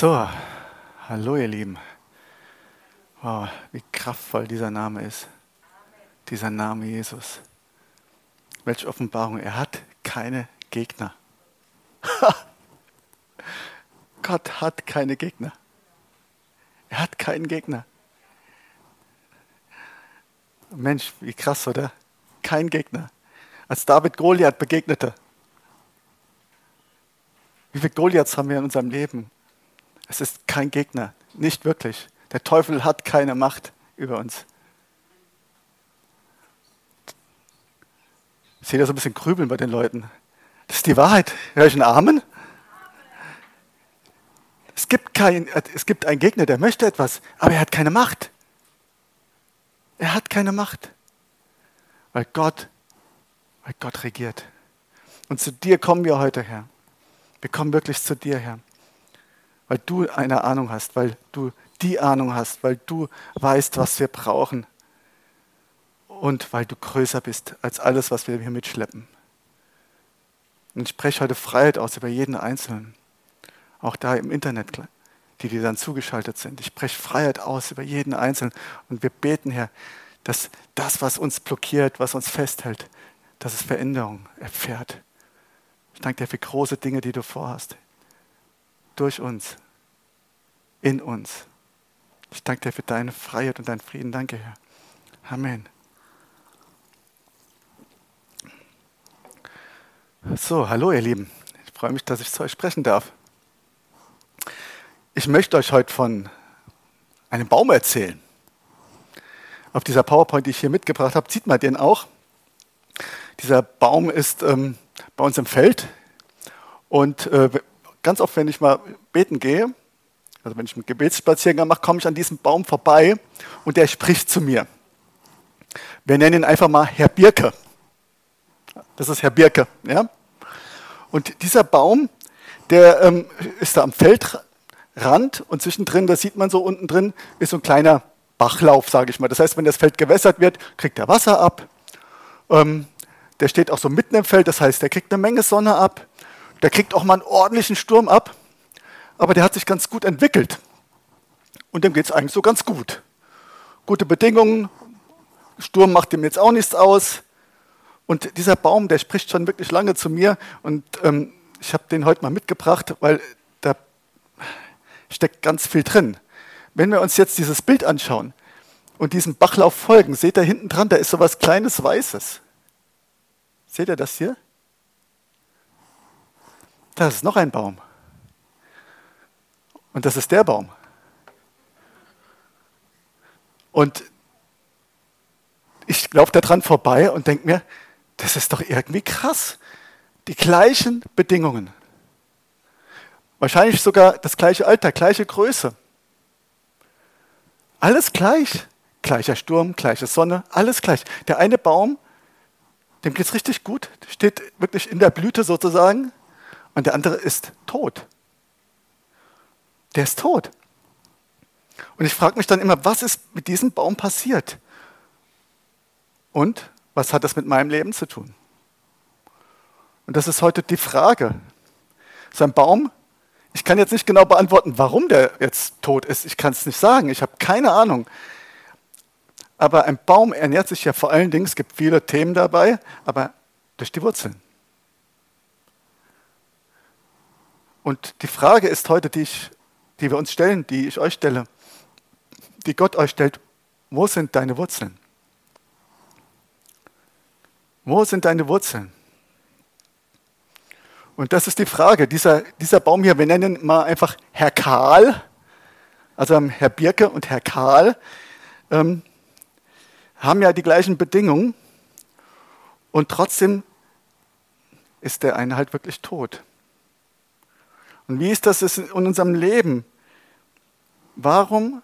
So, hallo ihr Lieben. Wow, wie kraftvoll dieser Name ist. Dieser Name Jesus. Welche Offenbarung. Er hat keine Gegner. Gott hat keine Gegner. Er hat keinen Gegner. Mensch, wie krass, oder? Kein Gegner. Als David Goliath begegnete. Wie viele Goliaths haben wir in unserem Leben? Es ist kein Gegner, nicht wirklich. Der Teufel hat keine Macht über uns. Ich sehe da so ein bisschen Grübeln bei den Leuten. Das ist die Wahrheit. Hör ich einen Amen? Es gibt, kein, es gibt einen Gegner, der möchte etwas, aber er hat keine Macht. Er hat keine Macht. Weil Gott, weil Gott regiert. Und zu dir kommen wir heute, Herr. Wir kommen wirklich zu dir, Herr weil du eine Ahnung hast, weil du die Ahnung hast, weil du weißt, was wir brauchen und weil du größer bist als alles, was wir hier mitschleppen. Und ich spreche heute Freiheit aus über jeden Einzelnen, auch da im Internet, die dir dann zugeschaltet sind. Ich spreche Freiheit aus über jeden Einzelnen und wir beten, Herr, dass das, was uns blockiert, was uns festhält, dass es Veränderung erfährt. Ich danke dir für große Dinge, die du vorhast durch uns, in uns. Ich danke dir für deine Freiheit und deinen Frieden. Danke, Herr. Amen. So, hallo ihr Lieben. Ich freue mich, dass ich zu euch sprechen darf. Ich möchte euch heute von einem Baum erzählen. Auf dieser PowerPoint, die ich hier mitgebracht habe, sieht man den auch. Dieser Baum ist ähm, bei uns im Feld und äh, ganz oft, wenn ich mal beten gehe, also wenn ich einen Gebetsspaziergang mache, komme ich an diesem Baum vorbei und der spricht zu mir. Wir nennen ihn einfach mal Herr Birke. Das ist Herr Birke. Ja? Und dieser Baum, der ähm, ist da am Feldrand und zwischendrin, da sieht man so unten drin, ist so ein kleiner Bachlauf, sage ich mal. Das heißt, wenn das Feld gewässert wird, kriegt er Wasser ab. Ähm, der steht auch so mitten im Feld, das heißt, der kriegt eine Menge Sonne ab. Der kriegt auch mal einen ordentlichen Sturm ab, aber der hat sich ganz gut entwickelt. Und dem geht es eigentlich so ganz gut. Gute Bedingungen, Sturm macht dem jetzt auch nichts aus. Und dieser Baum, der spricht schon wirklich lange zu mir. Und ähm, ich habe den heute mal mitgebracht, weil da steckt ganz viel drin. Wenn wir uns jetzt dieses Bild anschauen und diesem Bachlauf folgen, seht ihr hinten dran, da ist so was kleines Weißes. Seht ihr das hier? Das ist noch ein Baum. Und das ist der Baum. Und ich laufe da dran vorbei und denke mir, das ist doch irgendwie krass. Die gleichen Bedingungen. Wahrscheinlich sogar das gleiche Alter, gleiche Größe. Alles gleich. Gleicher Sturm, gleiche Sonne, alles gleich. Der eine Baum, dem geht es richtig gut, steht wirklich in der Blüte sozusagen und der andere ist tot. Der ist tot. Und ich frage mich dann immer, was ist mit diesem Baum passiert? Und was hat das mit meinem Leben zu tun? Und das ist heute die Frage. So ein Baum, ich kann jetzt nicht genau beantworten, warum der jetzt tot ist. Ich kann es nicht sagen. Ich habe keine Ahnung. Aber ein Baum ernährt sich ja vor allen Dingen, es gibt viele Themen dabei, aber durch die Wurzeln. Und die Frage ist heute, die, ich, die wir uns stellen, die ich euch stelle, die Gott euch stellt, wo sind deine Wurzeln? Wo sind deine Wurzeln? Und das ist die Frage. Dieser, dieser Baum hier, wir nennen ihn mal einfach Herr Karl, also Herr Birke und Herr Karl, ähm, haben ja die gleichen Bedingungen und trotzdem ist der eine halt wirklich tot. Und wie ist das in unserem Leben? Warum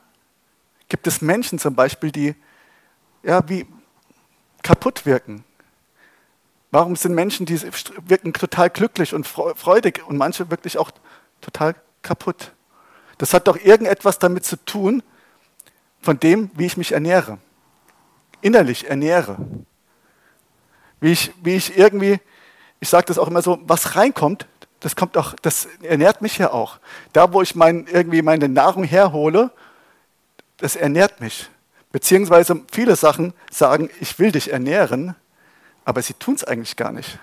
gibt es Menschen zum Beispiel, die ja, wie kaputt wirken? Warum sind Menschen, die wirken total glücklich und freudig und manche wirklich auch total kaputt? Das hat doch irgendetwas damit zu tun, von dem, wie ich mich ernähre. Innerlich ernähre. Wie ich, wie ich irgendwie, ich sage das auch immer so, was reinkommt, das kommt auch, das ernährt mich ja auch. Da, wo ich mein, irgendwie meine Nahrung herhole, das ernährt mich. Beziehungsweise viele Sachen sagen, ich will dich ernähren, aber sie tun es eigentlich gar nicht.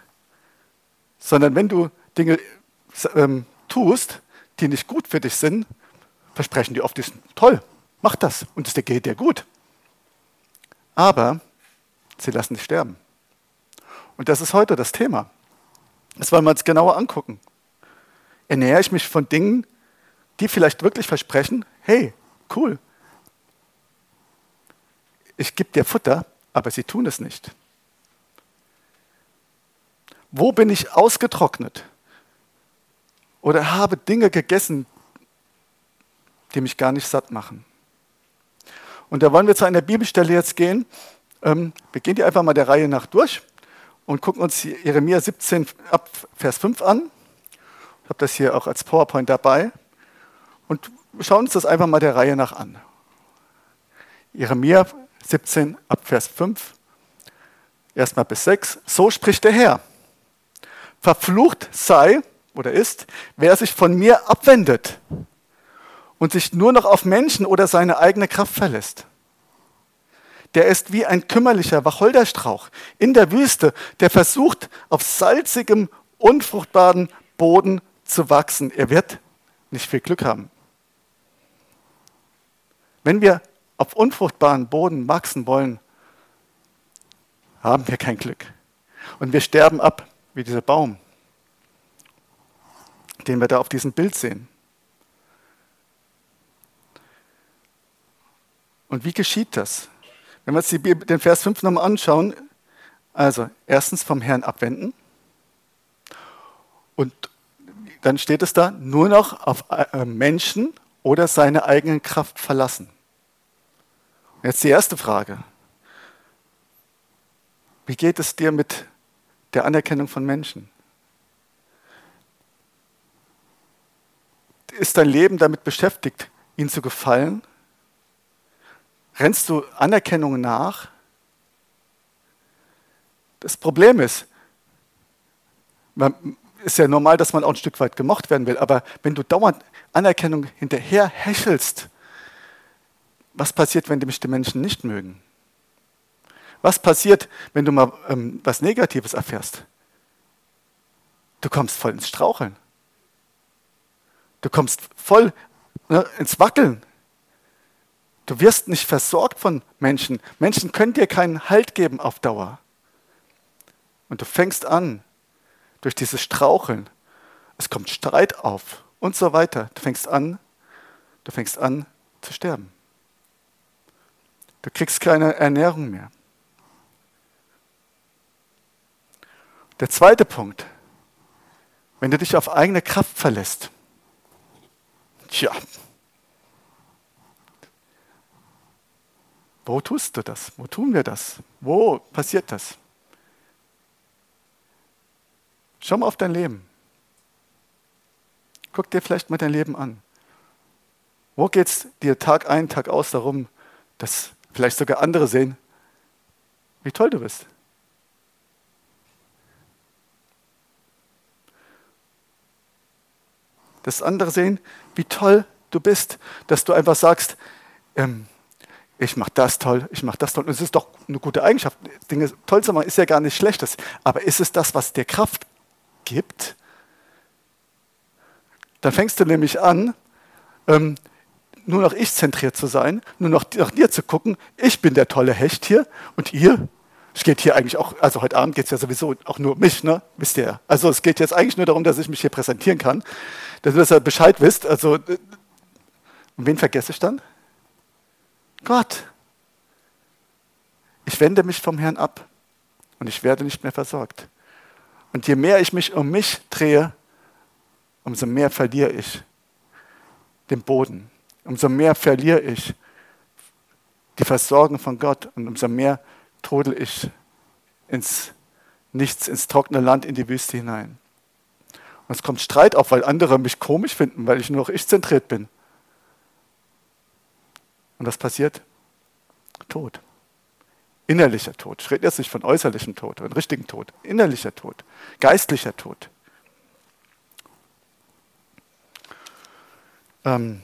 Sondern wenn du Dinge ähm, tust, die nicht gut für dich sind, versprechen die oft, die sind toll, mach das und es geht dir gut. Aber sie lassen dich sterben. Und das ist heute das Thema. Das wollen wir uns genauer angucken. Ernähre ich mich von Dingen, die vielleicht wirklich versprechen, hey, cool, ich gebe dir Futter, aber sie tun es nicht. Wo bin ich ausgetrocknet? Oder habe Dinge gegessen, die mich gar nicht satt machen? Und da wollen wir zu einer Bibelstelle jetzt gehen. Ähm, wir gehen die einfach mal der Reihe nach durch und gucken uns Jeremia 17 ab Vers 5 an. Habe das hier auch als PowerPoint dabei. Und schauen uns das einfach mal der Reihe nach an. Jeremia 17 ab Vers 5, erstmal bis 6. So spricht der Herr. Verflucht sei oder ist, wer sich von mir abwendet und sich nur noch auf Menschen oder seine eigene Kraft verlässt. Der ist wie ein kümmerlicher Wacholderstrauch in der Wüste, der versucht, auf salzigem, unfruchtbaren Boden zu wachsen. Er wird nicht viel Glück haben. Wenn wir auf unfruchtbaren Boden wachsen wollen, haben wir kein Glück. Und wir sterben ab, wie dieser Baum, den wir da auf diesem Bild sehen. Und wie geschieht das? Wenn wir uns den Vers 5 nochmal anschauen, also erstens vom Herrn abwenden und dann steht es da, nur noch auf äh, Menschen oder seine eigene Kraft verlassen. Jetzt die erste Frage. Wie geht es dir mit der Anerkennung von Menschen? Ist dein Leben damit beschäftigt, ihnen zu gefallen? Rennst du Anerkennung nach? Das Problem ist, man, ist ja normal, dass man auch ein Stück weit gemocht werden will, aber wenn du dauernd Anerkennung hinterher hechelst, was passiert, wenn dich die Menschen nicht mögen? Was passiert, wenn du mal ähm, was Negatives erfährst? Du kommst voll ins Straucheln. Du kommst voll ne, ins Wackeln. Du wirst nicht versorgt von Menschen. Menschen können dir keinen Halt geben auf Dauer. Und du fängst an, durch dieses Straucheln, es kommt Streit auf und so weiter. Du fängst an, du fängst an zu sterben. Du kriegst keine Ernährung mehr. Der zweite Punkt, wenn du dich auf eigene Kraft verlässt, tja, wo tust du das? Wo tun wir das? Wo passiert das? Schau mal auf dein Leben. Guck dir vielleicht mal dein Leben an. Wo geht es dir Tag ein, Tag aus darum, dass vielleicht sogar andere sehen, wie toll du bist. Dass andere sehen, wie toll du bist, dass du einfach sagst, ähm, ich mache das toll, ich mache das toll. Und es ist doch eine gute Eigenschaft. Dinge toll zu machen ist ja gar nicht schlechtes. Aber ist es das, was dir Kraft gibt? Dann fängst du nämlich an, ähm, nur noch ich zentriert zu sein, nur noch nach dir zu gucken, ich bin der tolle Hecht hier und ihr, es geht hier eigentlich auch, also heute Abend geht es ja sowieso auch nur um mich, ne? wisst ihr. Also es geht jetzt eigentlich nur darum, dass ich mich hier präsentieren kann, dass ihr Bescheid wisst. Also, und wen vergesse ich dann? Gott. Ich wende mich vom Herrn ab und ich werde nicht mehr versorgt. Und je mehr ich mich um mich drehe, umso mehr verliere ich den Boden umso mehr verliere ich die Versorgung von Gott und umso mehr trodel ich ins Nichts, ins trockene Land, in die Wüste hinein. Und es kommt Streit auf, weil andere mich komisch finden, weil ich nur noch ich zentriert bin. Und was passiert? Tod. Innerlicher Tod. Ich rede jetzt nicht von äußerlichem Tod, von richtigen Tod. Innerlicher Tod. Geistlicher Tod. Ähm,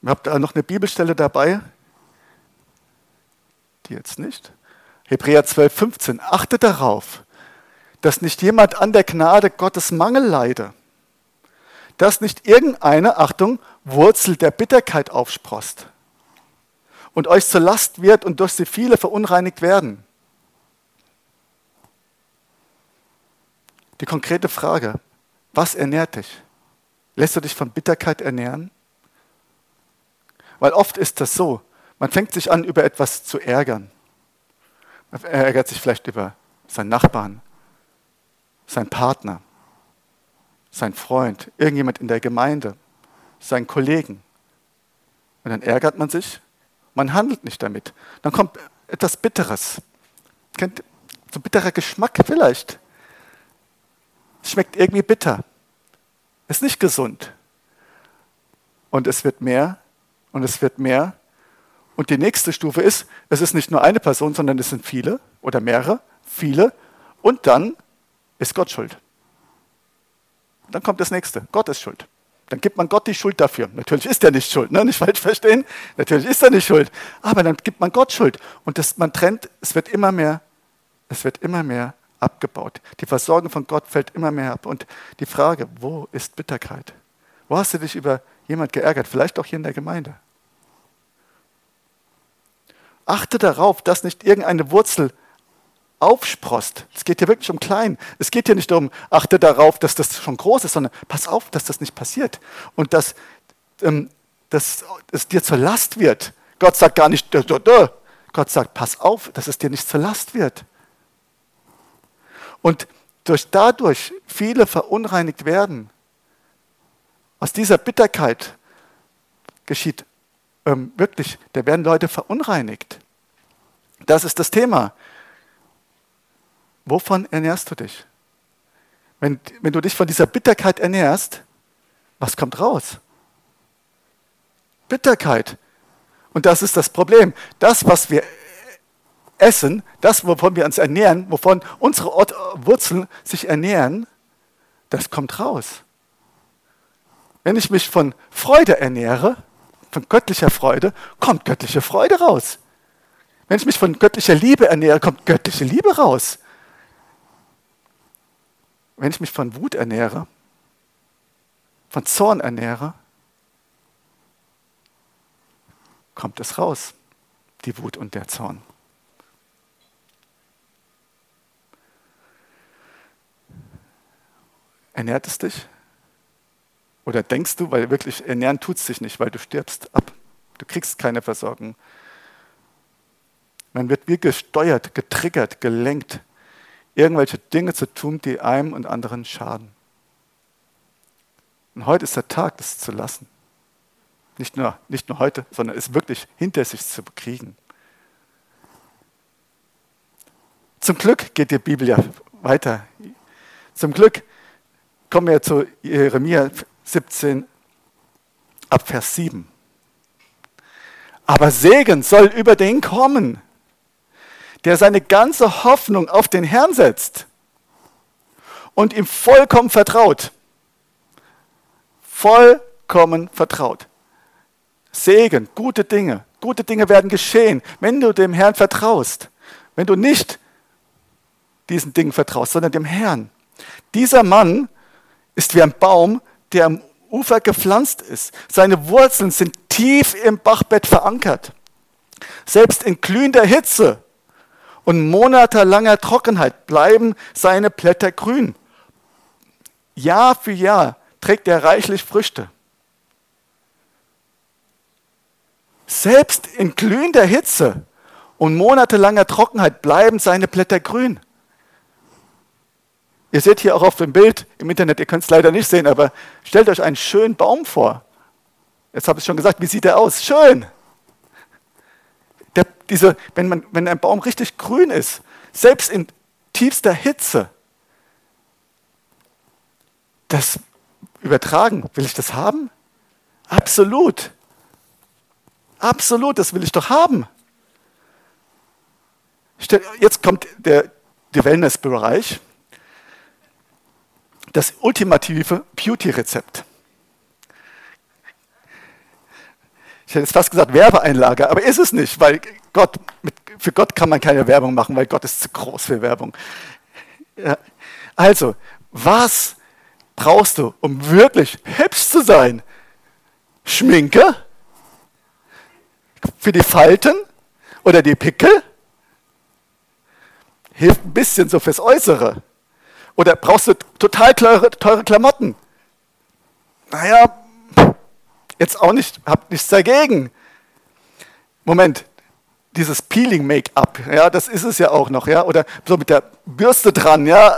ihr habt da noch eine Bibelstelle dabei. Die jetzt nicht. Hebräer 12, 15. Achtet darauf, dass nicht jemand an der Gnade Gottes Mangel leide. Dass nicht irgendeine, Achtung, Wurzel der Bitterkeit aufsprost und euch zur Last wird und durch sie viele verunreinigt werden. Die konkrete Frage, was ernährt dich? Lässt du dich von Bitterkeit ernähren? Weil oft ist das so, man fängt sich an, über etwas zu ärgern. Man ärgert sich vielleicht über seinen Nachbarn, seinen Partner, seinen Freund, irgendjemand in der Gemeinde, seinen Kollegen. Und dann ärgert man sich, man handelt nicht damit. Dann kommt etwas Bitteres. Kennt so bitterer Geschmack vielleicht. Schmeckt irgendwie bitter. Ist nicht gesund. Und es wird mehr und es wird mehr. Und die nächste Stufe ist, es ist nicht nur eine Person, sondern es sind viele oder mehrere, viele. Und dann ist Gott schuld. Dann kommt das nächste. Gott ist schuld. Dann gibt man Gott die Schuld dafür. Natürlich ist er nicht schuld, ne? nicht falsch verstehen. Natürlich ist er nicht schuld. Aber dann gibt man Gott Schuld. Und das, man trennt, es wird immer mehr, es wird immer mehr abgebaut. Die Versorgung von Gott fällt immer mehr ab. Und die Frage, wo ist Bitterkeit? Wo hast du dich über jemand geärgert? Vielleicht auch hier in der Gemeinde. Achte darauf, dass nicht irgendeine Wurzel aufsprost. Es geht hier wirklich um klein. Es geht hier nicht darum, achte darauf, dass das schon groß ist, sondern pass auf, dass das nicht passiert. Und dass, ähm, dass es dir zur Last wird. Gott sagt gar nicht, dö, dö, dö. Gott sagt, pass auf, dass es dir nicht zur Last wird. Und durch dadurch viele verunreinigt werden. Aus dieser Bitterkeit geschieht ähm, wirklich, da werden Leute verunreinigt. Das ist das Thema. Wovon ernährst du dich? Wenn, wenn du dich von dieser Bitterkeit ernährst, was kommt raus? Bitterkeit. Und das ist das Problem. Das, was wir essen, das, wovon wir uns ernähren, wovon unsere Wurzeln sich ernähren, das kommt raus. Wenn ich mich von Freude ernähre, von göttlicher Freude, kommt göttliche Freude raus. Wenn ich mich von göttlicher Liebe ernähre, kommt göttliche Liebe raus. Wenn ich mich von Wut ernähre, von Zorn ernähre, kommt es raus, die Wut und der Zorn. Ernährt es dich? Oder denkst du, weil wirklich ernähren tut es sich nicht, weil du stirbst ab. Du kriegst keine Versorgung. Man wird wie gesteuert, getriggert, gelenkt, irgendwelche Dinge zu tun, die einem und anderen schaden. Und heute ist der Tag, das zu lassen. Nicht nur, nicht nur heute, sondern es wirklich hinter sich zu kriegen. Zum Glück geht die Bibel ja weiter. Zum Glück kommen wir zu Jeremia 17 ab Vers 7. Aber Segen soll über den kommen, der seine ganze Hoffnung auf den Herrn setzt und ihm vollkommen vertraut. Vollkommen vertraut. Segen, gute Dinge. Gute Dinge werden geschehen, wenn du dem Herrn vertraust. Wenn du nicht diesen Dingen vertraust, sondern dem Herrn. Dieser Mann ist wie ein Baum, der am Ufer gepflanzt ist. Seine Wurzeln sind tief im Bachbett verankert. Selbst in glühender Hitze und monatelanger Trockenheit bleiben seine Blätter grün. Jahr für Jahr trägt er reichlich Früchte. Selbst in glühender Hitze und monatelanger Trockenheit bleiben seine Blätter grün. Ihr seht hier auch auf dem Bild im Internet, ihr könnt es leider nicht sehen, aber stellt euch einen schönen Baum vor. Jetzt habe ich schon gesagt, wie sieht er aus? Schön der, diese, wenn, man, wenn ein Baum richtig grün ist, selbst in tiefster Hitze, das übertragen, will ich das haben? Absolut. Absolut, das will ich doch haben. Jetzt kommt der, der Wellness-Bereich. Das ultimative Beauty-Rezept. Ich hätte jetzt fast gesagt Werbeeinlage, aber ist es nicht, weil Gott, mit, für Gott kann man keine Werbung machen, weil Gott ist zu groß für Werbung. Ja. Also, was brauchst du, um wirklich hübsch zu sein? Schminke? Für die Falten oder die Pickel? Hilft ein bisschen so fürs Äußere. Oder brauchst du total teure, teure Klamotten? Naja, jetzt auch nicht, hab nichts dagegen. Moment, dieses Peeling-Make-up, ja, das ist es ja auch noch, ja, oder so mit der Bürste dran, ja,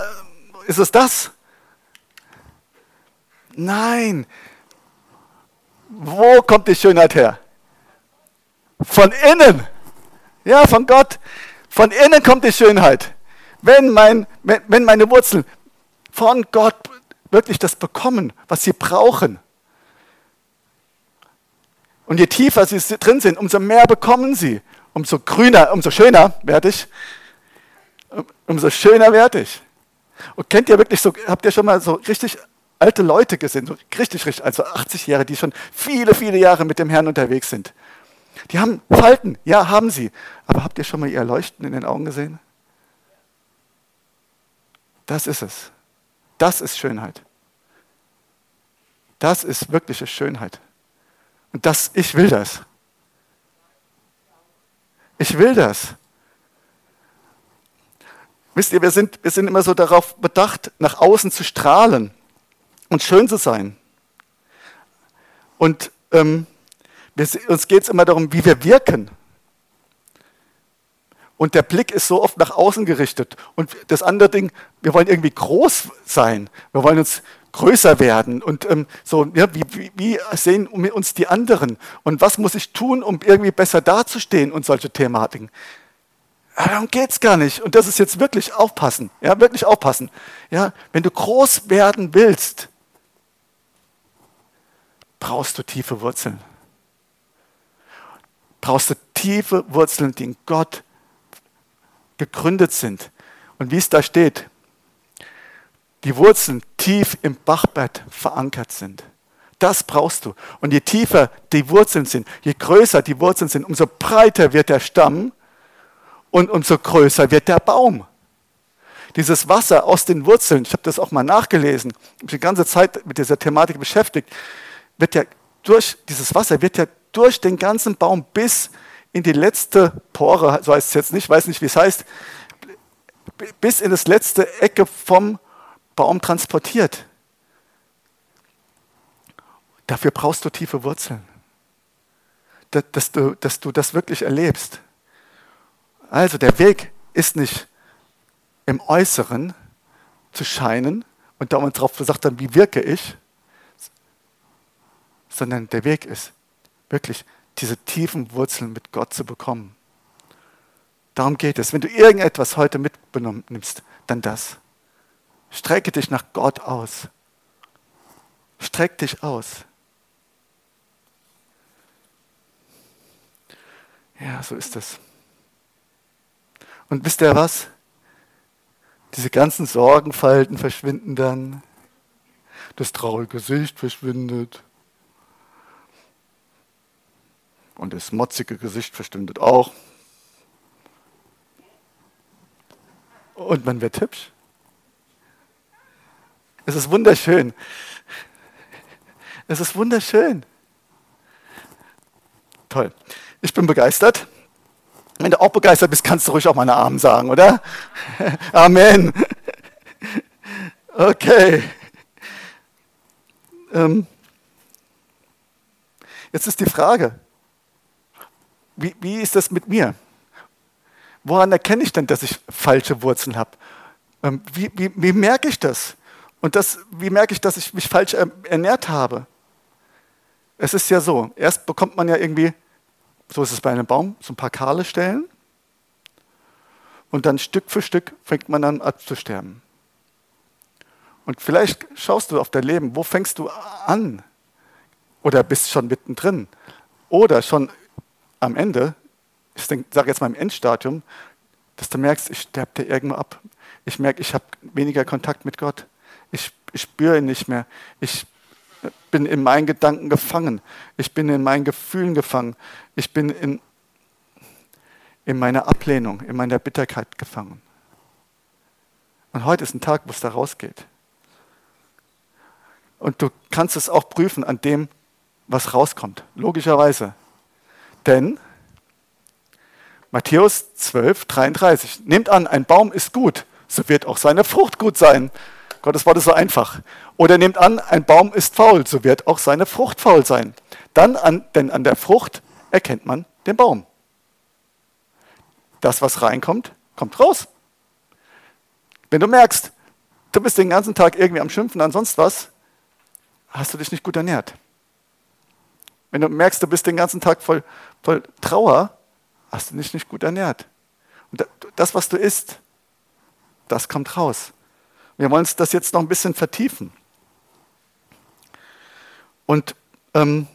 ist es das? Nein. Wo kommt die Schönheit her? Von innen. Ja, von Gott. Von innen kommt die Schönheit. Wenn, mein, wenn meine Wurzeln von Gott wirklich das bekommen, was sie brauchen. Und je tiefer sie drin sind, umso mehr bekommen sie. Umso grüner, umso schöner werde ich. Umso schöner werde ich. Und kennt ihr wirklich so, habt ihr schon mal so richtig alte Leute gesehen, so richtig, richtig, also 80 Jahre, die schon viele, viele Jahre mit dem Herrn unterwegs sind? Die haben Falten, ja, haben sie. Aber habt ihr schon mal ihr Leuchten in den Augen gesehen? Das ist es. Das ist Schönheit. Das ist wirkliche Schönheit. Und das, ich will das. Ich will das. Wisst ihr, wir sind, wir sind immer so darauf bedacht, nach außen zu strahlen und schön zu sein. Und ähm, wir, uns geht es immer darum, wie wir wirken. Und der Blick ist so oft nach außen gerichtet. Und das andere Ding, wir wollen irgendwie groß sein. Wir wollen uns größer werden. Und ähm, so, ja, wie, wie, wie sehen uns die anderen? Und was muss ich tun, um irgendwie besser dazustehen und solche Thematiken? Ja, darum geht es gar nicht. Und das ist jetzt wirklich aufpassen. Ja, wirklich aufpassen. Ja, wenn du groß werden willst, brauchst du tiefe Wurzeln. Brauchst du tiefe Wurzeln, die in Gott gegründet sind. Und wie es da steht, die Wurzeln tief im Bachbett verankert sind. Das brauchst du. Und je tiefer die Wurzeln sind, je größer die Wurzeln sind, umso breiter wird der Stamm und umso größer wird der Baum. Dieses Wasser aus den Wurzeln, ich habe das auch mal nachgelesen, ich die ganze Zeit mit dieser Thematik beschäftigt, wird ja durch dieses Wasser wird ja durch den ganzen Baum bis in die letzte Pore, so heißt es jetzt nicht, weiß nicht, wie es heißt, bis in das letzte Ecke vom Baum transportiert. Dafür brauchst du tiefe Wurzeln, dass du, dass du das wirklich erlebst. Also der Weg ist nicht im Äußeren zu scheinen und da man darauf gesagt haben, wie wirke ich, sondern der Weg ist wirklich diese tiefen Wurzeln mit Gott zu bekommen. Darum geht es. Wenn du irgendetwas heute mitnimmst, dann das. Strecke dich nach Gott aus. Streck dich aus. Ja, so ist es. Und wisst ihr was? Diese ganzen Sorgenfalten verschwinden dann. Das traurige Gesicht verschwindet. Und das motzige Gesicht verschwindet auch. Und man wird hübsch. Es ist wunderschön. Es ist wunderschön. Toll. Ich bin begeistert. Wenn du auch begeistert bist, kannst du ruhig auch meine Armen sagen, oder? Amen. Okay. Ähm. Jetzt ist die Frage, wie, wie ist das mit mir? Woran erkenne ich denn, dass ich falsche Wurzeln habe? Ähm, wie, wie, wie merke ich das? Und das, wie merke ich, dass ich mich falsch ernährt habe? Es ist ja so, erst bekommt man ja irgendwie, so ist es bei einem Baum, so ein paar kahle Stellen. Und dann Stück für Stück fängt man an abzusterben. Und vielleicht schaust du auf dein Leben, wo fängst du an? Oder bist schon mittendrin? Oder schon am Ende, ich sage jetzt mal im Endstadium, dass du merkst, ich sterbe dir irgendwo ab. Ich merke, ich habe weniger Kontakt mit Gott. Ich, ich spüre ihn nicht mehr. Ich, bin in meinen Gedanken gefangen. Ich bin in meinen Gefühlen gefangen. Ich bin in, in meiner Ablehnung, in meiner Bitterkeit gefangen. Und heute ist ein Tag, wo es da rausgeht. Und du kannst es auch prüfen an dem, was rauskommt. Logischerweise. Denn Matthäus 12, 33. Nehmt an, ein Baum ist gut, so wird auch seine Frucht gut sein. Gottes Wort ist so einfach. Oder nehmt an, ein Baum ist faul, so wird auch seine Frucht faul sein. Dann an, denn an der Frucht erkennt man den Baum. Das, was reinkommt, kommt raus. Wenn du merkst, du bist den ganzen Tag irgendwie am Schimpfen an sonst was, hast du dich nicht gut ernährt. Wenn du merkst, du bist den ganzen Tag voll, voll Trauer, hast du dich nicht gut ernährt. Und das, was du isst, das kommt raus. Wir wollen uns das jetzt noch ein bisschen vertiefen. Und ähm,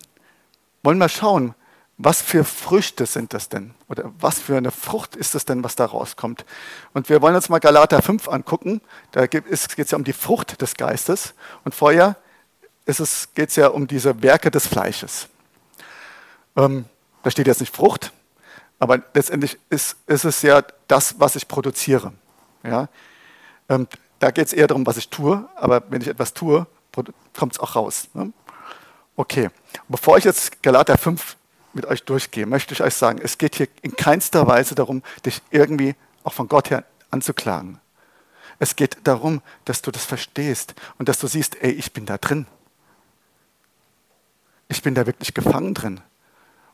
wollen mal schauen, was für Früchte sind das denn? Oder was für eine Frucht ist es denn, was da rauskommt? Und wir wollen uns mal Galater 5 angucken. Da geht es ja um die Frucht des Geistes. Und vorher geht es ja um diese Werke des Fleisches. Ähm, da steht jetzt nicht Frucht, aber letztendlich ist, ist es ja das, was ich produziere. Ja? Ähm, da geht es eher darum, was ich tue, aber wenn ich etwas tue, kommt es auch raus. Ne? Okay, bevor ich jetzt Galater 5 mit euch durchgehe, möchte ich euch sagen, es geht hier in keinster Weise darum, dich irgendwie auch von Gott her anzuklagen. Es geht darum, dass du das verstehst und dass du siehst, ey, ich bin da drin. Ich bin da wirklich gefangen drin.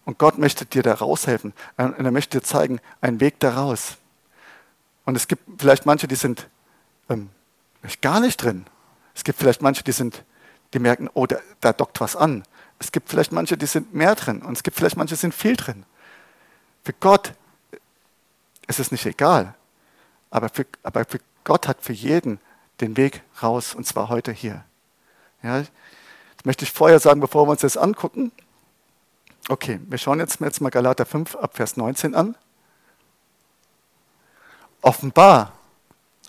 Und Gott möchte dir da raushelfen. Und er möchte dir zeigen, einen Weg daraus. Und es gibt vielleicht manche, die sind ähm, gar nicht drin. Es gibt vielleicht manche, die sind, die merken, oh, da, da dockt was an. Es gibt vielleicht manche, die sind mehr drin. Und es gibt vielleicht manche, die sind viel drin. Für Gott ist es nicht egal. Aber für, aber für Gott hat für jeden den Weg raus. Und zwar heute hier. Ja, das möchte ich vorher sagen, bevor wir uns das angucken. Okay, wir schauen jetzt, jetzt mal Galater 5 ab Vers 19 an. Offenbar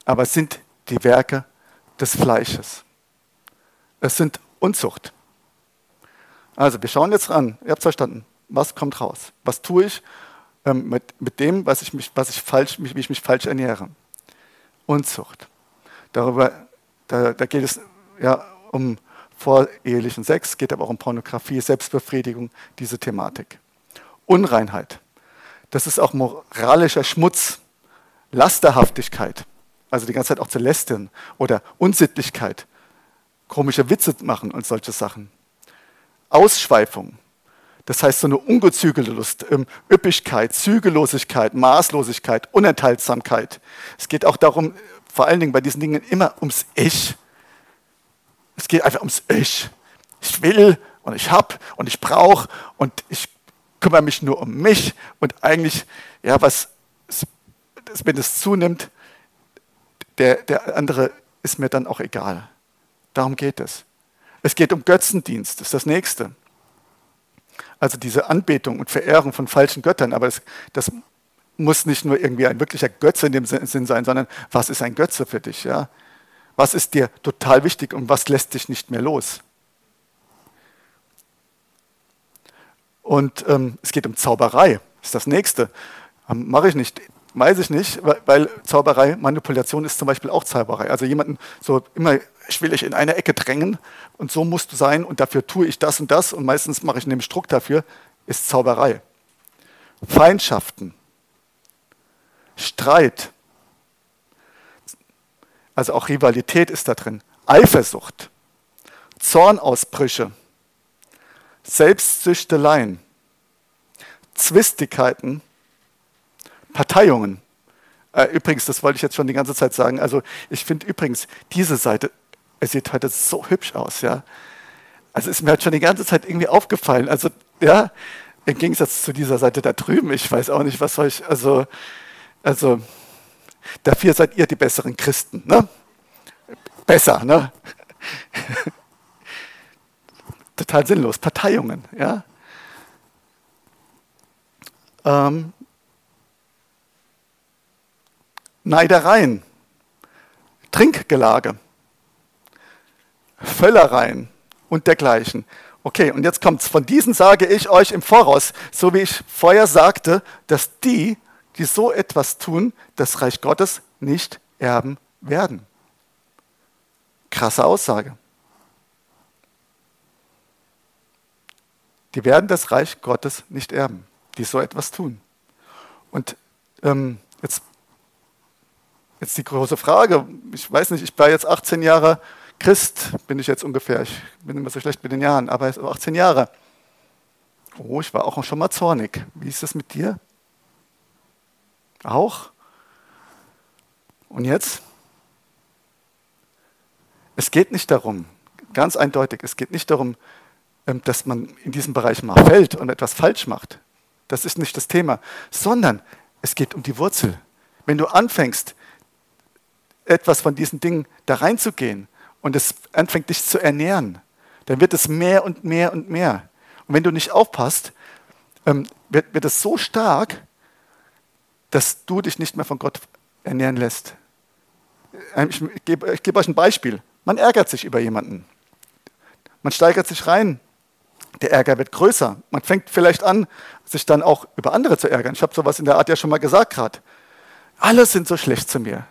aber sind die Werke des Fleisches. Es sind Unzucht. Also, wir schauen jetzt an. Ihr habt verstanden. Was kommt raus? Was tue ich ähm, mit, mit dem, was ich mich, was ich falsch, mich, wie ich mich falsch ernähre? Unzucht. Darüber, da, da geht es ja um vorehelichen Sex, geht aber auch um Pornografie, Selbstbefriedigung, diese Thematik. Unreinheit. Das ist auch moralischer Schmutz, Lasterhaftigkeit, also die ganze Zeit auch zu lästern oder Unsittlichkeit, komische Witze machen und solche Sachen. Ausschweifung, das heißt so eine ungezügelte Lust, Üppigkeit, Zügellosigkeit, Maßlosigkeit, Unenthaltsamkeit. Es geht auch darum, vor allen Dingen bei diesen Dingen immer ums Ich. Es geht einfach ums Ich. Ich will und ich habe und ich brauche und ich kümmere mich nur um mich und eigentlich, ja, was, wenn es zunimmt, der, der andere ist mir dann auch egal. Darum geht es. Es geht um Götzendienst, das ist das Nächste. Also diese Anbetung und Verehrung von falschen Göttern, aber das, das muss nicht nur irgendwie ein wirklicher Götze in dem Sinn sein, sondern was ist ein Götze für dich? Ja? Was ist dir total wichtig und was lässt dich nicht mehr los? Und ähm, es geht um Zauberei, das ist das nächste. Ähm, Mache ich nicht, weiß ich nicht, weil, Zauberei, Manipulation ist zum Beispiel auch Zauberei. Also jemanden so immer, ich will dich in eine Ecke drängen und so musst du sein und dafür tue ich das und das und meistens mache ich nämlich Druck dafür, ist Zauberei. Feindschaften, Streit, also auch Rivalität ist da drin. Eifersucht, Zornausbrüche, Selbstsüchteleien, Zwistigkeiten, Parteiungen. Äh, übrigens, das wollte ich jetzt schon die ganze Zeit sagen. Also ich finde übrigens diese Seite, es sieht heute so hübsch aus, ja. Also ist mir halt schon die ganze Zeit irgendwie aufgefallen. Also ja, im Gegensatz zu dieser Seite da drüben, ich weiß auch nicht, was euch, also, also Dafür seid ihr die besseren Christen. Ne? Besser, ne? Total sinnlos. Parteiungen, ja. Ähm, Neidereien, Trinkgelage, Völlereien, und dergleichen. Okay, und jetzt kommt's. Von diesen sage ich euch im Voraus, so wie ich vorher sagte, dass die, die so etwas tun, das Reich Gottes nicht erben werden. Krasse Aussage. Die werden das Reich Gottes nicht erben, die so etwas tun. Und ähm, jetzt, jetzt die große Frage, ich weiß nicht, ich war jetzt 18 Jahre Christ, bin ich jetzt ungefähr, ich bin immer so schlecht mit den Jahren, aber 18 Jahre. Oh, ich war auch schon mal zornig. Wie ist das mit dir? Auch? Und jetzt? Es geht nicht darum, ganz eindeutig, es geht nicht darum, ähm, dass man in diesem Bereich mal fällt und etwas falsch macht. Das ist nicht das Thema, sondern es geht um die Wurzel. Wenn du anfängst, etwas von diesen Dingen da reinzugehen und es anfängt dich zu ernähren, dann wird es mehr und mehr und mehr. Und wenn du nicht aufpasst, ähm, wird, wird es so stark, dass du dich nicht mehr von Gott ernähren lässt. Ähm, ich gebe, ich gebe euch ein Beispiel. Man ärgert sich über jemanden. Man steigert sich rein der Ärger wird größer. Man fängt vielleicht an, sich dann auch über andere zu ärgern. Ich habe sowas in der Art ja schon mal gesagt gerade. Alle sind so schlecht zu mir.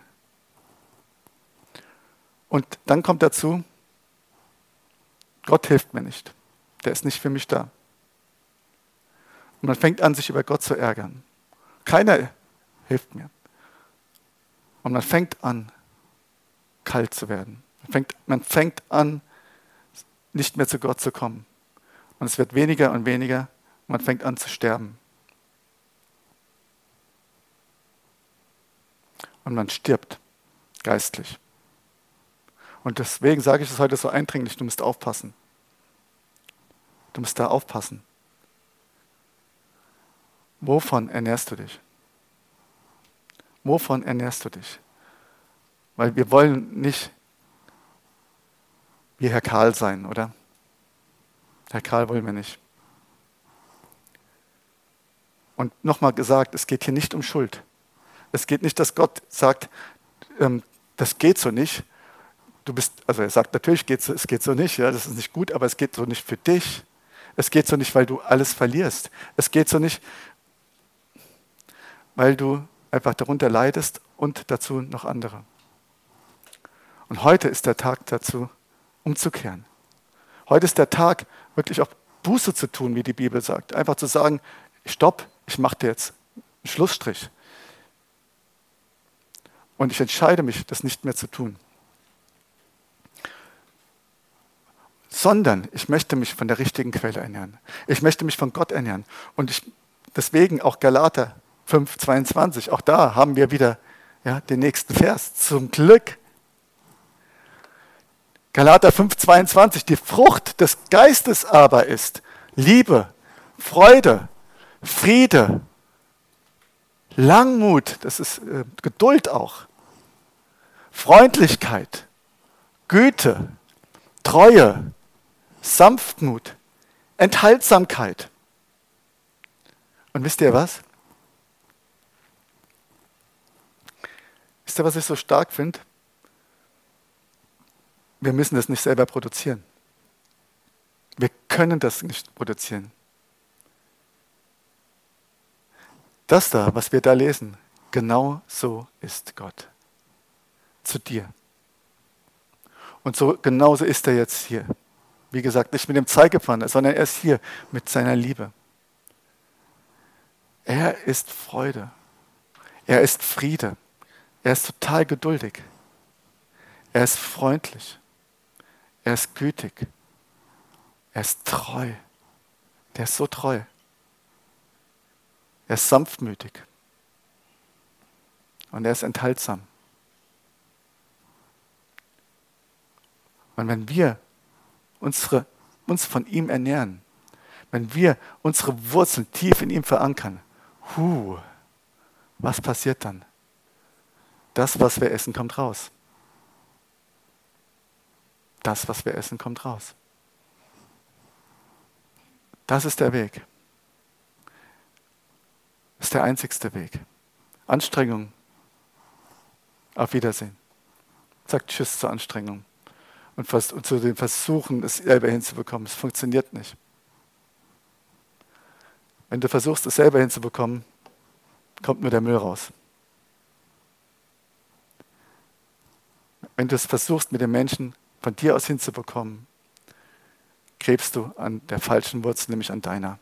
Und dann kommt dazu, Gott hilft mir nicht. Der ist nicht für mich da. Und man fängt an, sich über Gott zu ärgern. Keiner hilft mir. Und man fängt an, kalt zu werden. Man fängt, man fängt an, nicht mehr zu Gott zu kommen. Und es wird weniger und weniger und man fängt an zu sterben. Und man stirbt geistlich. Und deswegen sage ich es heute so eindringlich, du musst aufpassen. Du musst da aufpassen. Wovon ernährst du dich? Wovon ernährst du dich? Weil wir wollen nicht wie Herr Karl sein, oder? Herr Karl wollen wir nicht. Und nochmal gesagt, es geht hier nicht um Schuld. Es geht nicht, dass Gott sagt, ähm, das geht so nicht. Du bist, also er sagt, natürlich geht es geht so nicht, ja, das ist nicht gut, aber es geht so nicht für dich. Es geht so nicht, weil du alles verlierst. Es geht so nicht, weil du einfach darunter leidest und dazu noch andere. Und heute ist der Tag dazu, umzukehren. Heute ist der Tag, wirklich auch Buße zu tun, wie die Bibel sagt. Einfach zu sagen, stopp, ich mache dir jetzt einen Schlussstrich. Und ich entscheide mich, das nicht mehr zu tun. Sondern ich möchte mich von der richtigen Quelle ernähren. Ich möchte mich von Gott ernähren. Und ich, deswegen auch Galater 5, 22, auch da haben wir wieder ja, den nächsten Vers. Zum Glück Galater 5:22, die Frucht des Geistes aber ist Liebe, Freude, Friede, Langmut, das ist äh, Geduld auch, Freundlichkeit, Güte, Treue, Sanftmut, Enthaltsamkeit. Und wisst ihr was? Wisst ihr, was ich so stark finde? Wir müssen das nicht selber produzieren. Wir können das nicht produzieren. Das da, was wir da lesen, genau so ist Gott. Zu dir. Und so genauso ist er jetzt hier. Wie gesagt, nicht mit dem Zeigepfanne, sondern er ist hier mit seiner Liebe. Er ist Freude. Er ist Friede. Er ist total geduldig. Er ist freundlich. Er ist gütig. Er ist treu. Der ist so treu. Er ist sanftmütig. Und er ist enthaltsam. Und wenn wir unsere, uns von ihm ernähren, wenn wir unsere Wurzeln tief in ihm verankern, hu, was passiert dann? Das, was wir essen, kommt raus das, was wir essen, kommt raus. Das ist der Weg. Das ist der einzigste Weg. Anstrengung. Auf Wiedersehen. Sagt Tschüss zur Anstrengung. Und, und zu den Versuchen, es selber hinzubekommen. Es funktioniert nicht. Wenn du versuchst, es selber hinzubekommen, kommt nur der Müll raus. Wenn du es versuchst, mit den Menschen von dir aus hinzubekommen, gräbst du an der falschen Wurzel, nämlich an deiner,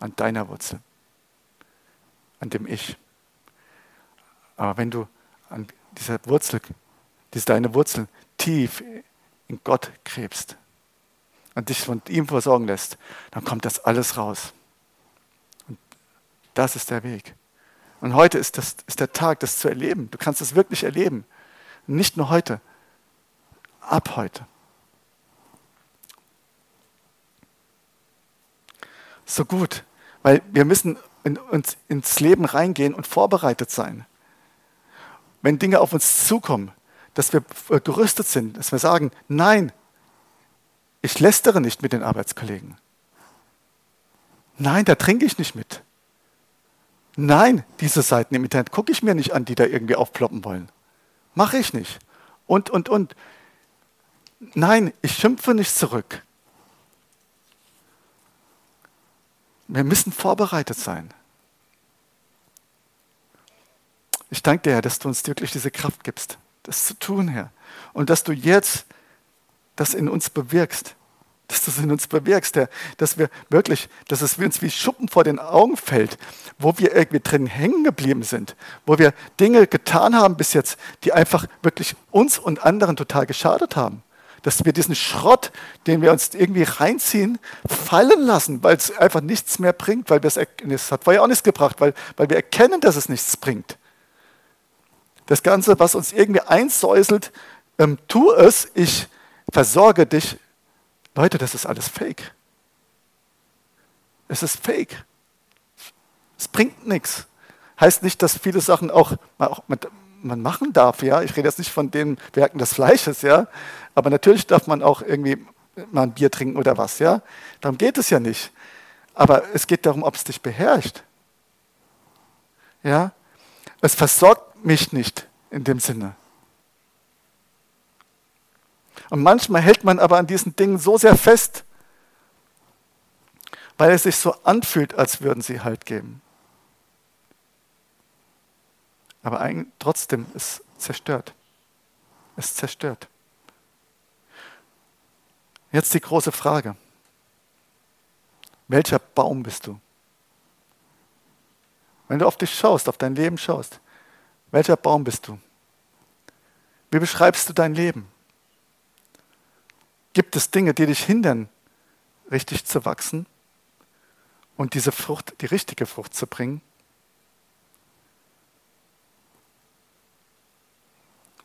an deiner Wurzel, an dem Ich. Aber wenn du an dieser Wurzel, diese deine Wurzel tief in Gott gräbst und dich von ihm versorgen lässt, dann kommt das alles raus. Und das ist der Weg. Und heute ist, das, ist der Tag, das zu erleben. Du kannst es wirklich erleben. Nicht nur heute, ab heute. So gut, weil wir müssen in, uns ins Leben reingehen und vorbereitet sein. Wenn Dinge auf uns zukommen, dass wir gerüstet sind, dass wir sagen, nein, ich lästere nicht mit den Arbeitskollegen. Nein, da trinke ich nicht mit. Nein, diese Seiten im Internet gucke ich mir nicht an, die da irgendwie aufploppen wollen. Mache ich nicht. Und, und, und. Nein, ich schimpfe nicht zurück. Wir müssen vorbereitet sein. Ich danke dir, Herr, dass du uns wirklich diese Kraft gibst, das zu tun, Herr. Und dass du jetzt das in uns bewirkst. Dass du es in uns bewirkst, Herr. Dass wir wirklich, dass es uns wie Schuppen vor den Augen fällt, wo wir irgendwie drin hängen geblieben sind, wo wir Dinge getan haben bis jetzt, die einfach wirklich uns und anderen total geschadet haben dass wir diesen Schrott, den wir uns irgendwie reinziehen, fallen lassen, weil es einfach nichts mehr bringt, weil wir es, es hat vorher auch nichts gebracht, weil, weil wir erkennen, dass es nichts bringt. Das Ganze, was uns irgendwie einsäuselt, ähm, tu es, ich versorge dich. Leute, das ist alles Fake. Es ist Fake. Es bringt nichts. Heißt nicht, dass viele Sachen auch, auch mit, man machen darf, ja. Ich rede jetzt nicht von den Werken des Fleisches, ja. Aber natürlich darf man auch irgendwie mal ein Bier trinken oder was, ja. Darum geht es ja nicht. Aber es geht darum, ob es dich beherrscht. Ja. Es versorgt mich nicht in dem Sinne. Und manchmal hält man aber an diesen Dingen so sehr fest, weil es sich so anfühlt, als würden sie Halt geben. Aber trotzdem ist zerstört. Es zerstört. Jetzt die große Frage. Welcher Baum bist du? Wenn du auf dich schaust, auf dein Leben schaust, welcher Baum bist du? Wie beschreibst du dein Leben? Gibt es Dinge, die dich hindern, richtig zu wachsen und diese Frucht, die richtige Frucht zu bringen?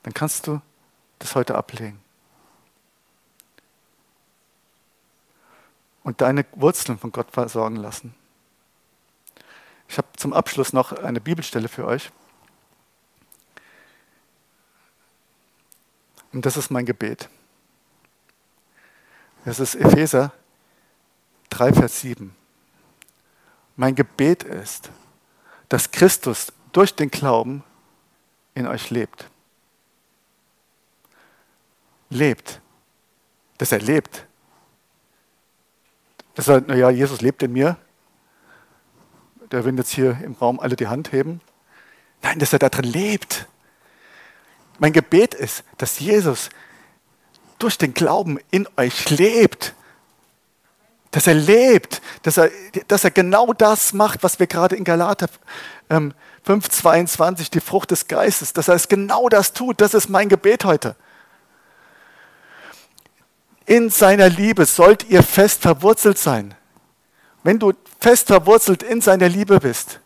Dann kannst du das heute ablegen. Und deine Wurzeln von Gott versorgen lassen. Ich habe zum Abschluss noch eine Bibelstelle für euch. Und das ist mein Gebet. Das ist Epheser 3, Vers 7. Mein Gebet ist, dass Christus durch den Glauben in euch lebt. Lebt. Dass er lebt. Dass er, naja, Jesus lebt in mir. Der will jetzt hier im Raum alle die Hand heben. Nein, dass er da drin lebt. Mein Gebet ist, dass Jesus durch den Glauben in euch lebt. Dass er lebt, dass er, dass er genau das macht, was wir gerade in Galater ähm, 5,22, die Frucht des Geistes, dass er es genau das tut. Das ist mein Gebet heute. In seiner Liebe sollt ihr fest verwurzelt sein. Wenn du fest verwurzelt in seiner Liebe bist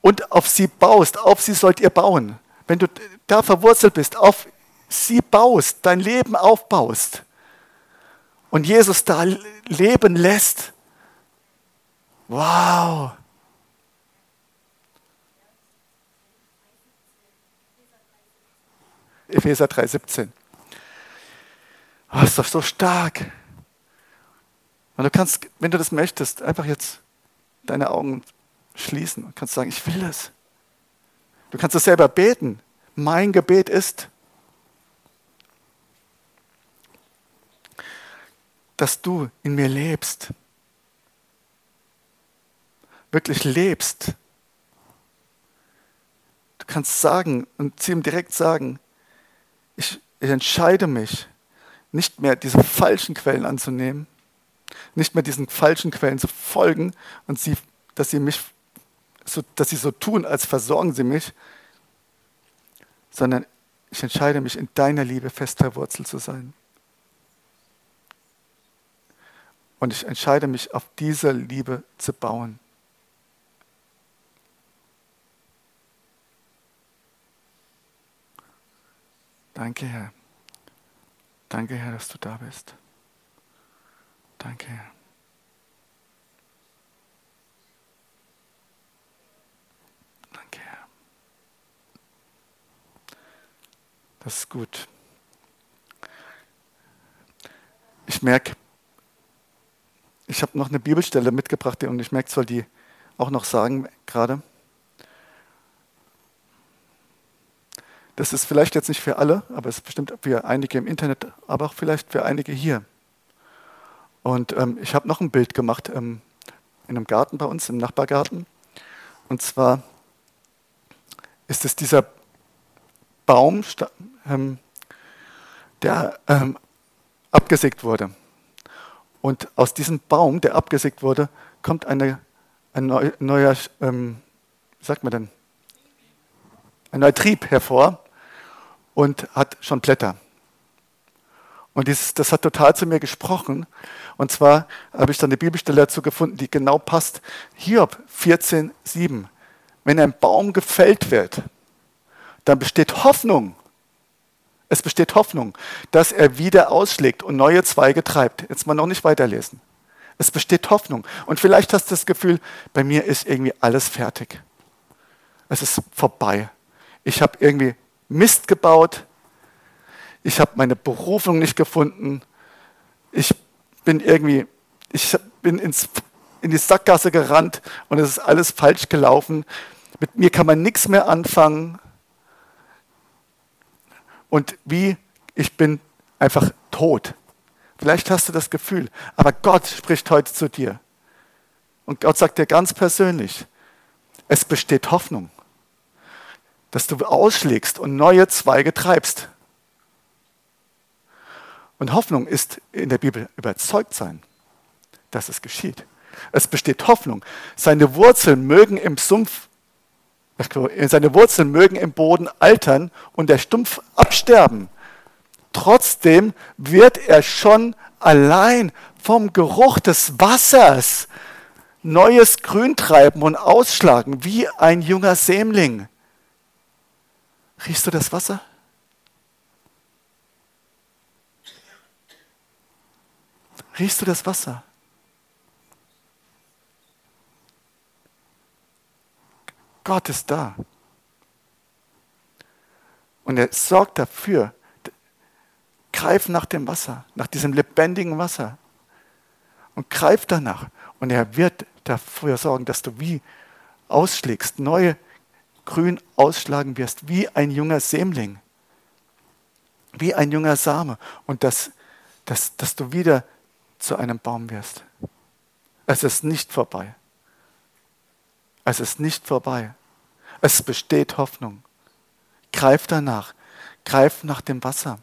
und auf sie baust, auf sie sollt ihr bauen, wenn du da verwurzelt bist, auf sie baust, dein Leben aufbaust und Jesus da leben lässt, wow. Epheser 3,17. Oh, ist doch so stark. Und du kannst, wenn du das möchtest, einfach jetzt deine Augen schließen und kannst sagen, ich will das. Du kannst es selber beten. Mein Gebet ist, dass du in mir lebst. Wirklich lebst. Du kannst sagen und ihm direkt sagen, ich, ich entscheide mich, nicht mehr diese falschen Quellen anzunehmen, nicht mehr diesen falschen Quellen zu folgen und sie, dass sie mich, so, dass sie so tun, als versorgen sie mich, sondern ich entscheide mich, in deiner Liebe fest verwurzelt zu sein. Und ich entscheide mich, auf dieser Liebe zu bauen. Danke, Herr. Danke, Herr, dass du da bist. Danke, Herr. Das ist gut. Ich merke, ich habe noch eine Bibelstelle mitgebracht und ich merke, soll die auch noch sagen gerade. Das ist vielleicht jetzt nicht für alle, aber es ist bestimmt für einige im Internet, aber auch vielleicht für einige hier. Und ähm, ich habe noch ein Bild gemacht ähm, in einem Garten bei uns, im Nachbargarten. Und zwar ist es dieser Baum, ähm, der ähm, abgesägt wurde. Und aus diesem Baum, der abgesägt wurde, kommt eine, ein neuer, ähm, sagt man denn, ein neuer Trieb hervor und hat schon Blätter. Und dieses, das hat total zu mir gesprochen. Und zwar habe ich dann eine Bibelstelle dazu gefunden, die genau passt. Hiob 14,7. Wenn ein Baum gefällt wird, dann besteht Hoffnung. Es besteht Hoffnung, dass er wieder ausschlägt und neue Zweige treibt. Jetzt mal noch nicht weiterlesen. Es besteht Hoffnung. Und vielleicht hast du das Gefühl, bei mir ist irgendwie alles fertig. Es ist vorbei. Ich habe irgendwie Mist gebaut. Ich habe meine Berufung nicht gefunden. Ich bin irgendwie, ich bin ins, in die Sackgasse gerannt und es ist alles falsch gelaufen. Mit mir kann man nichts mehr anfangen. Und wie, ich bin einfach tot. Vielleicht hast du das Gefühl, aber Gott spricht heute zu dir. Und Gott sagt dir ganz persönlich, es besteht Hoffnung dass du ausschlägst und neue Zweige treibst. Und Hoffnung ist in der Bibel überzeugt sein, dass es geschieht. Es besteht Hoffnung. Seine Wurzeln mögen im Sumpf, seine Wurzeln mögen im Boden altern und der Stumpf absterben. Trotzdem wird er schon allein vom Geruch des Wassers neues Grün treiben und ausschlagen wie ein junger Sämling. Riechst du das Wasser? Riechst du das Wasser? Gott ist da. Und er sorgt dafür, greif nach dem Wasser, nach diesem lebendigen Wasser. Und greif danach. Und er wird dafür sorgen, dass du wie ausschlägst, neue grün ausschlagen wirst, wie ein junger Sämling, wie ein junger Same und dass, dass, dass du wieder zu einem Baum wirst. Es ist nicht vorbei. Es ist nicht vorbei. Es besteht Hoffnung. Greif danach. Greif nach dem Wasser.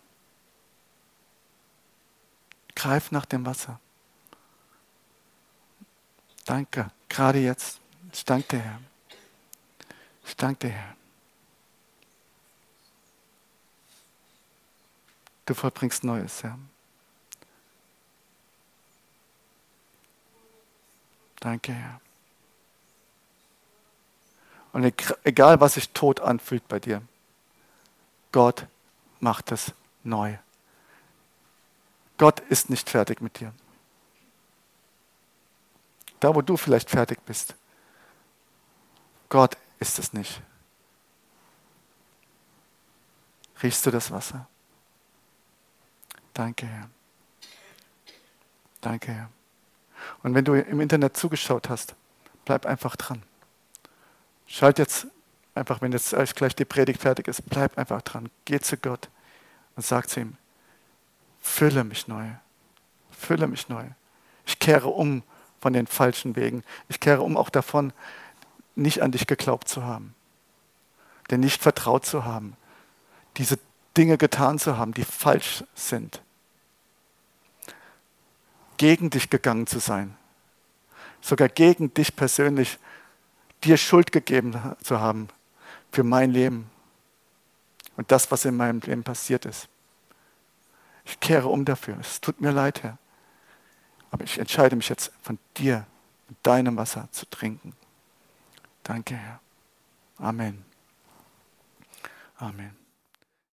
Greif nach dem Wasser. Danke, gerade jetzt. Ich danke dir, Herr. Ich danke Herr. Du vollbringst Neues, Herr. Danke, Herr. Und egal, was sich tot anfühlt bei dir, Gott macht es neu. Gott ist nicht fertig mit dir. Da, wo du vielleicht fertig bist, Gott ist es nicht. Riechst du das Wasser? Danke, Herr. Danke, Herr. Und wenn du im Internet zugeschaut hast, bleib einfach dran. Schalt jetzt einfach, wenn jetzt gleich die Predigt fertig ist, bleib einfach dran. Geh zu Gott und sag zu ihm, fülle mich neu. Fülle mich neu. Ich kehre um von den falschen Wegen. Ich kehre um auch davon, nicht an dich geglaubt zu haben, dir nicht vertraut zu haben, diese Dinge getan zu haben, die falsch sind, gegen dich gegangen zu sein, sogar gegen dich persönlich, dir Schuld gegeben zu haben für mein Leben und das, was in meinem Leben passiert ist. Ich kehre um dafür. Es tut mir leid, Herr. Aber ich entscheide mich jetzt von dir, mit deinem Wasser zu trinken. Danke, Herr. Amen. Amen.